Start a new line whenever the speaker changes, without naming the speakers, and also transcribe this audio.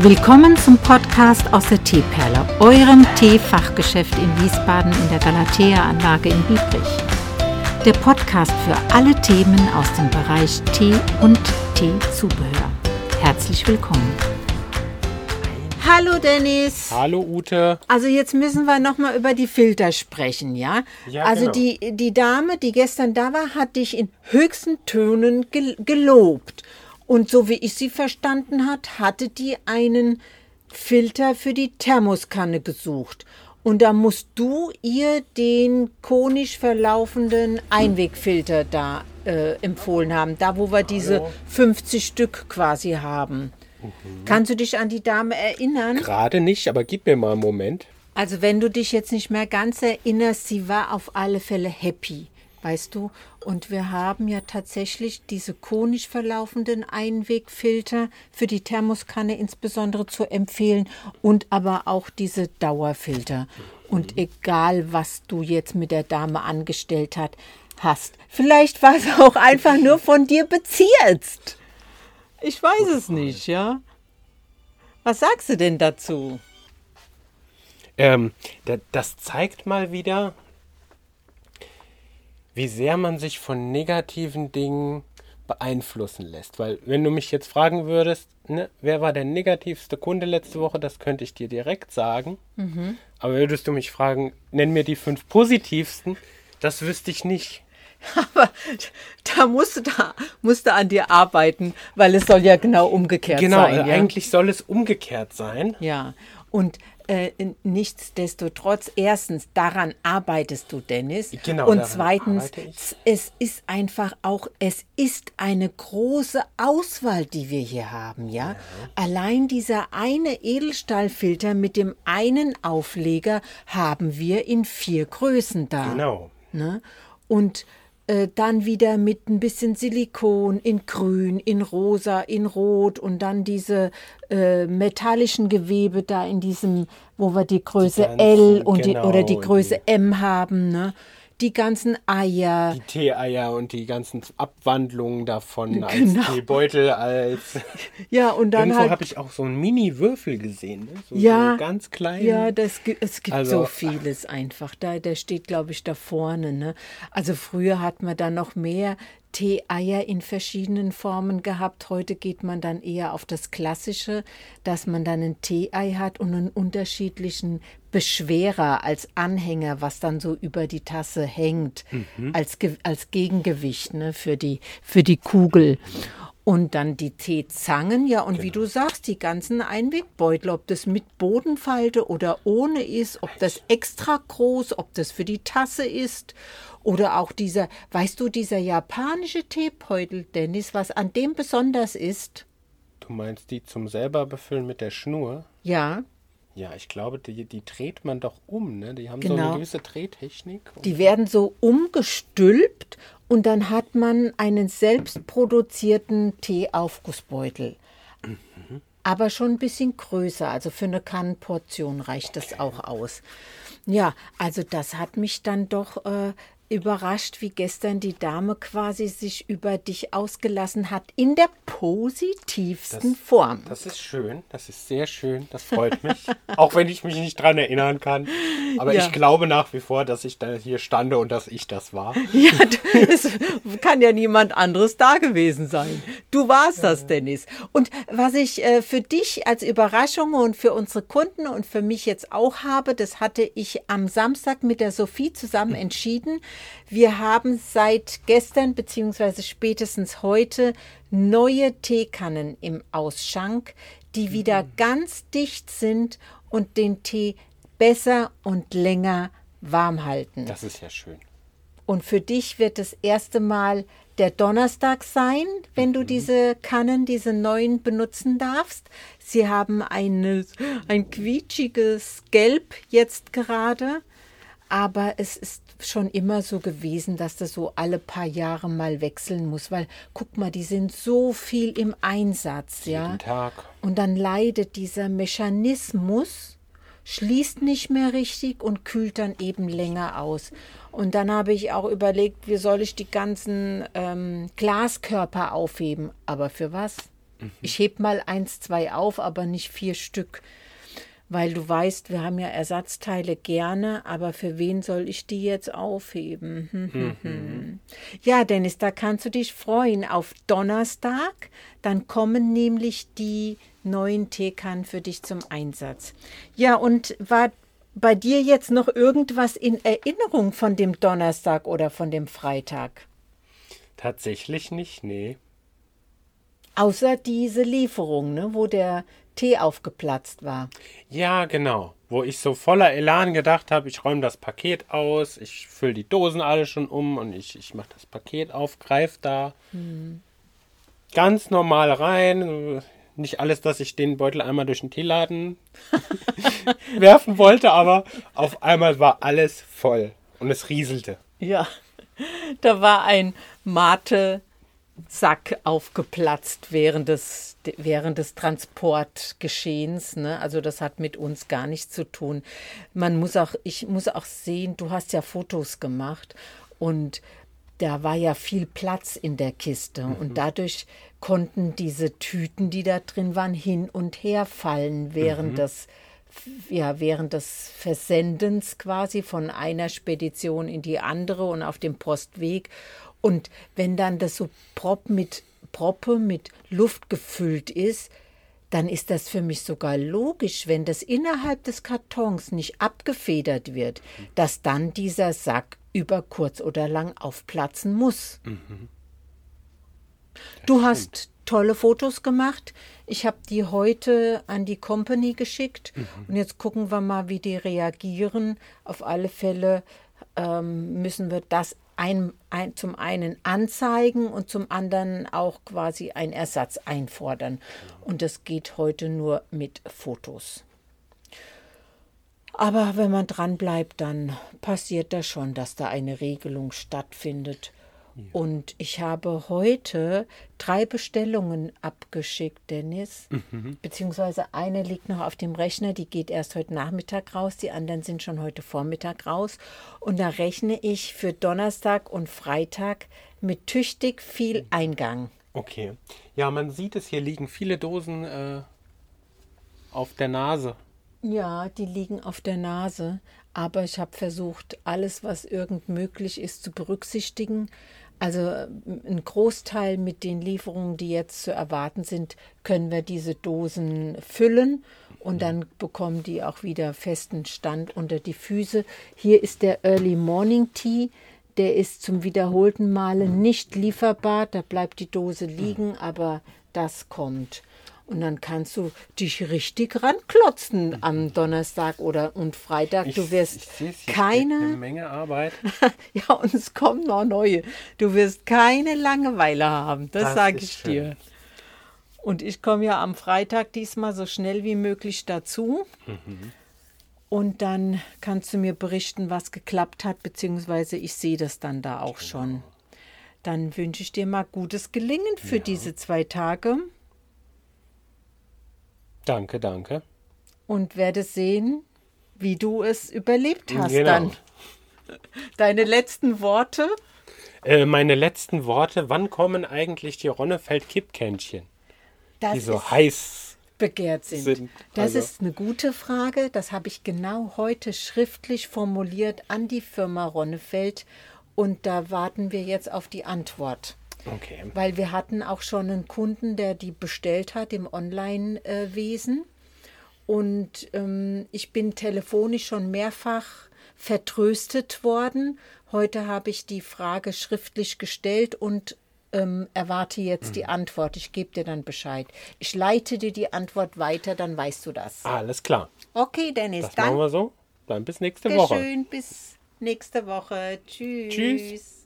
Willkommen zum Podcast aus der Teeperle, eurem Teefachgeschäft in Wiesbaden in der Galatea-Anlage in Biebrich. Der Podcast für alle Themen aus dem Bereich Tee und Teezubehör. Herzlich willkommen. Hallo Dennis.
Hallo Ute.
Also jetzt müssen wir noch mal über die Filter sprechen, ja?
Ja,
also
genau.
die, die Dame, die gestern da war, hat dich in höchsten Tönen gel gelobt. Und so wie ich sie verstanden hat, hatte die einen Filter für die Thermoskanne gesucht. Und da musst du ihr den konisch verlaufenden Einwegfilter da äh, empfohlen haben, da wo wir diese 50 Stück quasi haben. Kannst du dich an die Dame erinnern?
Gerade nicht, aber gib mir mal einen Moment.
Also wenn du dich jetzt nicht mehr ganz erinnerst, sie war auf alle Fälle happy, weißt du? Und wir haben ja tatsächlich diese konisch verlaufenden Einwegfilter für die Thermoskanne insbesondere zu empfehlen und aber auch diese Dauerfilter. Und egal, was du jetzt mit der Dame angestellt hat, hast, vielleicht war es auch einfach nur von dir bezirzt. Ich weiß es nicht, ja? Was sagst du denn dazu?
Ähm, da- das zeigt mal wieder, wie sehr man sich von negativen Dingen beeinflussen lässt. Weil, wenn du mich jetzt fragen würdest, ne, wer war der negativste Kunde letzte Woche, das könnte ich dir direkt sagen. Aber würdest du mich fragen, nenn mir die fünf positivsten, das wüsste ich nicht.
Aber da musst du da musst du an dir arbeiten, weil es soll ja genau umgekehrt
Genau,
sein.
äh,
ja?
eigentlich soll es umgekehrt sein.
Ja, und äh, nichtsdestotrotz, erstens, daran arbeitest du, Dennis.
Genau,
Und zweitens, es ist einfach auch, es ist eine große Auswahl, die wir hier haben, ja. Allein dieser eine Edelstahlfilter mit dem einen Aufleger haben wir in vier Größen da.
Genau.
Ne? Und äh, dann wieder mit ein bisschen Silikon in grün, in rosa, in rot und dann diese äh, metallischen Gewebe da in diesem, wo wir die Größe
ganzen,
L und die,
genau,
oder die
und
Größe M haben. Ne? Die ganzen Eier.
Die Teeeier und die ganzen Abwandlungen davon als
Genau.
Teebeutel, als.
Ja, und dann
Irgendwo
halt.
habe ich auch so einen Mini-Würfel gesehen. Ne? So,
Ja,
so ganz klein.
Ja, das, es gibt
Also-
so vieles einfach. Da, der steht, glaube ich, da vorne. Ne? Also früher hat man da noch mehr Tee-Eier in verschiedenen Formen gehabt. Heute geht man dann eher auf das Klassische, dass man dann ein Tee-Ei hat und einen unterschiedlichen Beschwerer als Anhänger, was dann so über die Tasse hängt, als, Ge- als Gegengewicht ne, für, die, für die Kugel. Und dann die Teezangen, ja, und wie du sagst, die ganzen Einwegbeutel, ob das mit Bodenfalte oder ohne ist, ob das extra groß, ob das für die Tasse ist. Oder auch dieser, weißt du, dieser japanische Teebeutel, Dennis, was an dem besonders ist?
Du meinst die zum selber befüllen mit der Schnur?
Ja,
Ja, ich glaube, die, die dreht man doch um. Ne? Die haben so
Genau.
eine gewisse Drehtechnik.
die werden so umgestülpt und dann hat man einen selbstproduzierten Teeaufgussbeutel. aber schon ein bisschen größer. Also für eine Kannenportion reicht das auch aus. Ja, also das hat mich dann doch äh, überrascht, wie gestern die Dame quasi sich über dich ausgelassen hat, in der positivsten Form.
Das ist schön, das ist sehr schön, das freut mich. Auch wenn ich mich nicht dran erinnern kann. Aber
Ja.
ich glaube nach wie vor, dass ich da hier stande und dass ich das war.
Ja, es kann ja niemand anderes da gewesen sein. Du warst das, Dennis. Und was ich äh, für dich als Überraschung und für unsere Kunden und für mich jetzt auch habe, das hatte ich am Samstag mit der Sophie zusammen entschieden. Wir haben seit gestern beziehungsweise spätestens heute neue Teekannen im Ausschank, die wieder ganz dicht sind und den Tee besser und länger warm halten.
Das ist ja schön.
Und für dich wird das erste Mal der Donnerstag sein, wenn du diese Kannen, diese neuen benutzen darfst. Sie haben eine, ein quietschiges Gelb jetzt gerade, aber es ist schon immer so gewesen, dass das so alle paar Jahre mal wechseln muss, weil guck mal, die sind so viel im Einsatz, ja.
Jeden Tag.
Und dann leidet dieser Mechanismus, schließt nicht mehr richtig und kühlt dann eben länger aus. Und dann habe ich auch überlegt, wie soll ich die ganzen ähm, Glaskörper aufheben. Aber für was? Ich heb mal eins, zwei auf, aber nicht vier Stück. Weil du weißt, wir haben ja Ersatzteile gerne, aber für wen soll ich die jetzt aufheben? Hm, hm, hm. Ja, Dennis, da kannst du dich freuen auf Donnerstag. Dann kommen nämlich die neuen Teekannen für dich zum Einsatz. Ja, und war bei dir jetzt noch irgendwas in Erinnerung von dem Donnerstag oder von dem Freitag?
Tatsächlich nicht, nee.
Außer diese Lieferung, ne, wo der Tee aufgeplatzt war.
Ja, genau. Wo ich so voller Elan gedacht habe, ich räume das Paket aus, ich fülle die Dosen alle schon um und ich, ich mache das Paket auf, greife da hm. ganz normal rein. Nicht alles, dass ich den Beutel einmal durch den Teeladen werfen wollte, aber auf einmal war alles voll und es rieselte.
Ja, da war ein Mate Sack aufgeplatzt während des, während des Transportgeschehens. Ne? Also das hat mit uns gar nichts zu tun. Man muss auch, ich muss auch sehen, du hast ja Fotos gemacht und da war ja viel Platz in der Kiste mhm. und dadurch konnten diese Tüten, die da drin waren, hin und her fallen während mhm. des ja, während des Versendens quasi von einer Spedition in die andere und auf dem Postweg. Und wenn dann das so prop mit, proppe mit Luft gefüllt ist, dann ist das für mich sogar logisch, wenn das innerhalb des Kartons nicht abgefedert wird, dass dann dieser Sack über kurz oder lang aufplatzen muss. Mhm. Du hast tolle Fotos gemacht. Ich habe die heute an die Company geschickt mhm. und jetzt gucken wir mal, wie die reagieren. Auf alle Fälle ähm, müssen wir das ein, ein, zum einen anzeigen und zum anderen auch quasi einen Ersatz einfordern. Und das geht heute nur mit Fotos. Aber wenn man dran bleibt, dann passiert das schon, dass da eine Regelung stattfindet. Und ich habe heute drei Bestellungen abgeschickt, Dennis. Mhm. Beziehungsweise eine liegt noch auf dem Rechner, die geht erst heute Nachmittag raus, die anderen sind schon heute Vormittag raus. Und da rechne ich für Donnerstag und Freitag mit tüchtig viel. Eingang.
Okay. Ja, man sieht es, hier liegen viele Dosen äh, auf der Nase.
Ja, die liegen auf der Nase. Aber ich habe versucht, alles, was irgend möglich ist, zu berücksichtigen. Also äh, ein Großteil mit den Lieferungen, die jetzt zu erwarten sind, können wir diese Dosen füllen und dann bekommen die auch wieder festen Stand unter die Füße. Hier ist der Early Morning Tea. Der ist zum wiederholten Male nicht lieferbar. Da bleibt die Dose liegen, aber das kommt. Und dann kannst du dich richtig ranklotzen mhm. am Donnerstag oder und Freitag. Du wirst ich, keine
eine Menge Arbeit.
ja, und es kommen noch neue. Du wirst keine Langeweile haben. Das, das sage ich schön. dir. Und ich komme ja am Freitag diesmal so schnell wie möglich dazu. Mhm. Und dann kannst du mir berichten, was geklappt hat, beziehungsweise ich sehe das dann da auch genau. schon. Dann wünsche ich dir mal gutes Gelingen für ja. diese zwei Tage.
Danke, danke.
Und werde sehen, wie du es überlebt hast genau. dann. Deine letzten Worte?
Äh, meine letzten Worte, wann kommen eigentlich die Ronnefeld-Kippkännchen? Die so heiß
begehrt sind. sind. Das also. ist eine gute Frage. Das habe ich genau heute schriftlich formuliert an die Firma Ronnefeld und da warten wir jetzt auf die Antwort.
Okay.
Weil wir hatten auch schon einen Kunden, der die bestellt hat im Online-Wesen. Und ähm, ich bin telefonisch schon mehrfach vertröstet worden. Heute habe ich die Frage schriftlich gestellt und ähm, erwarte jetzt mhm. die Antwort. Ich gebe dir dann Bescheid. Ich leite dir die Antwort weiter, dann weißt du das.
Alles klar.
Okay, Dennis.
Das dann machen wir so. Dann bis nächste Woche.
Schön, bis nächste Woche. Tschüss. Tschüss.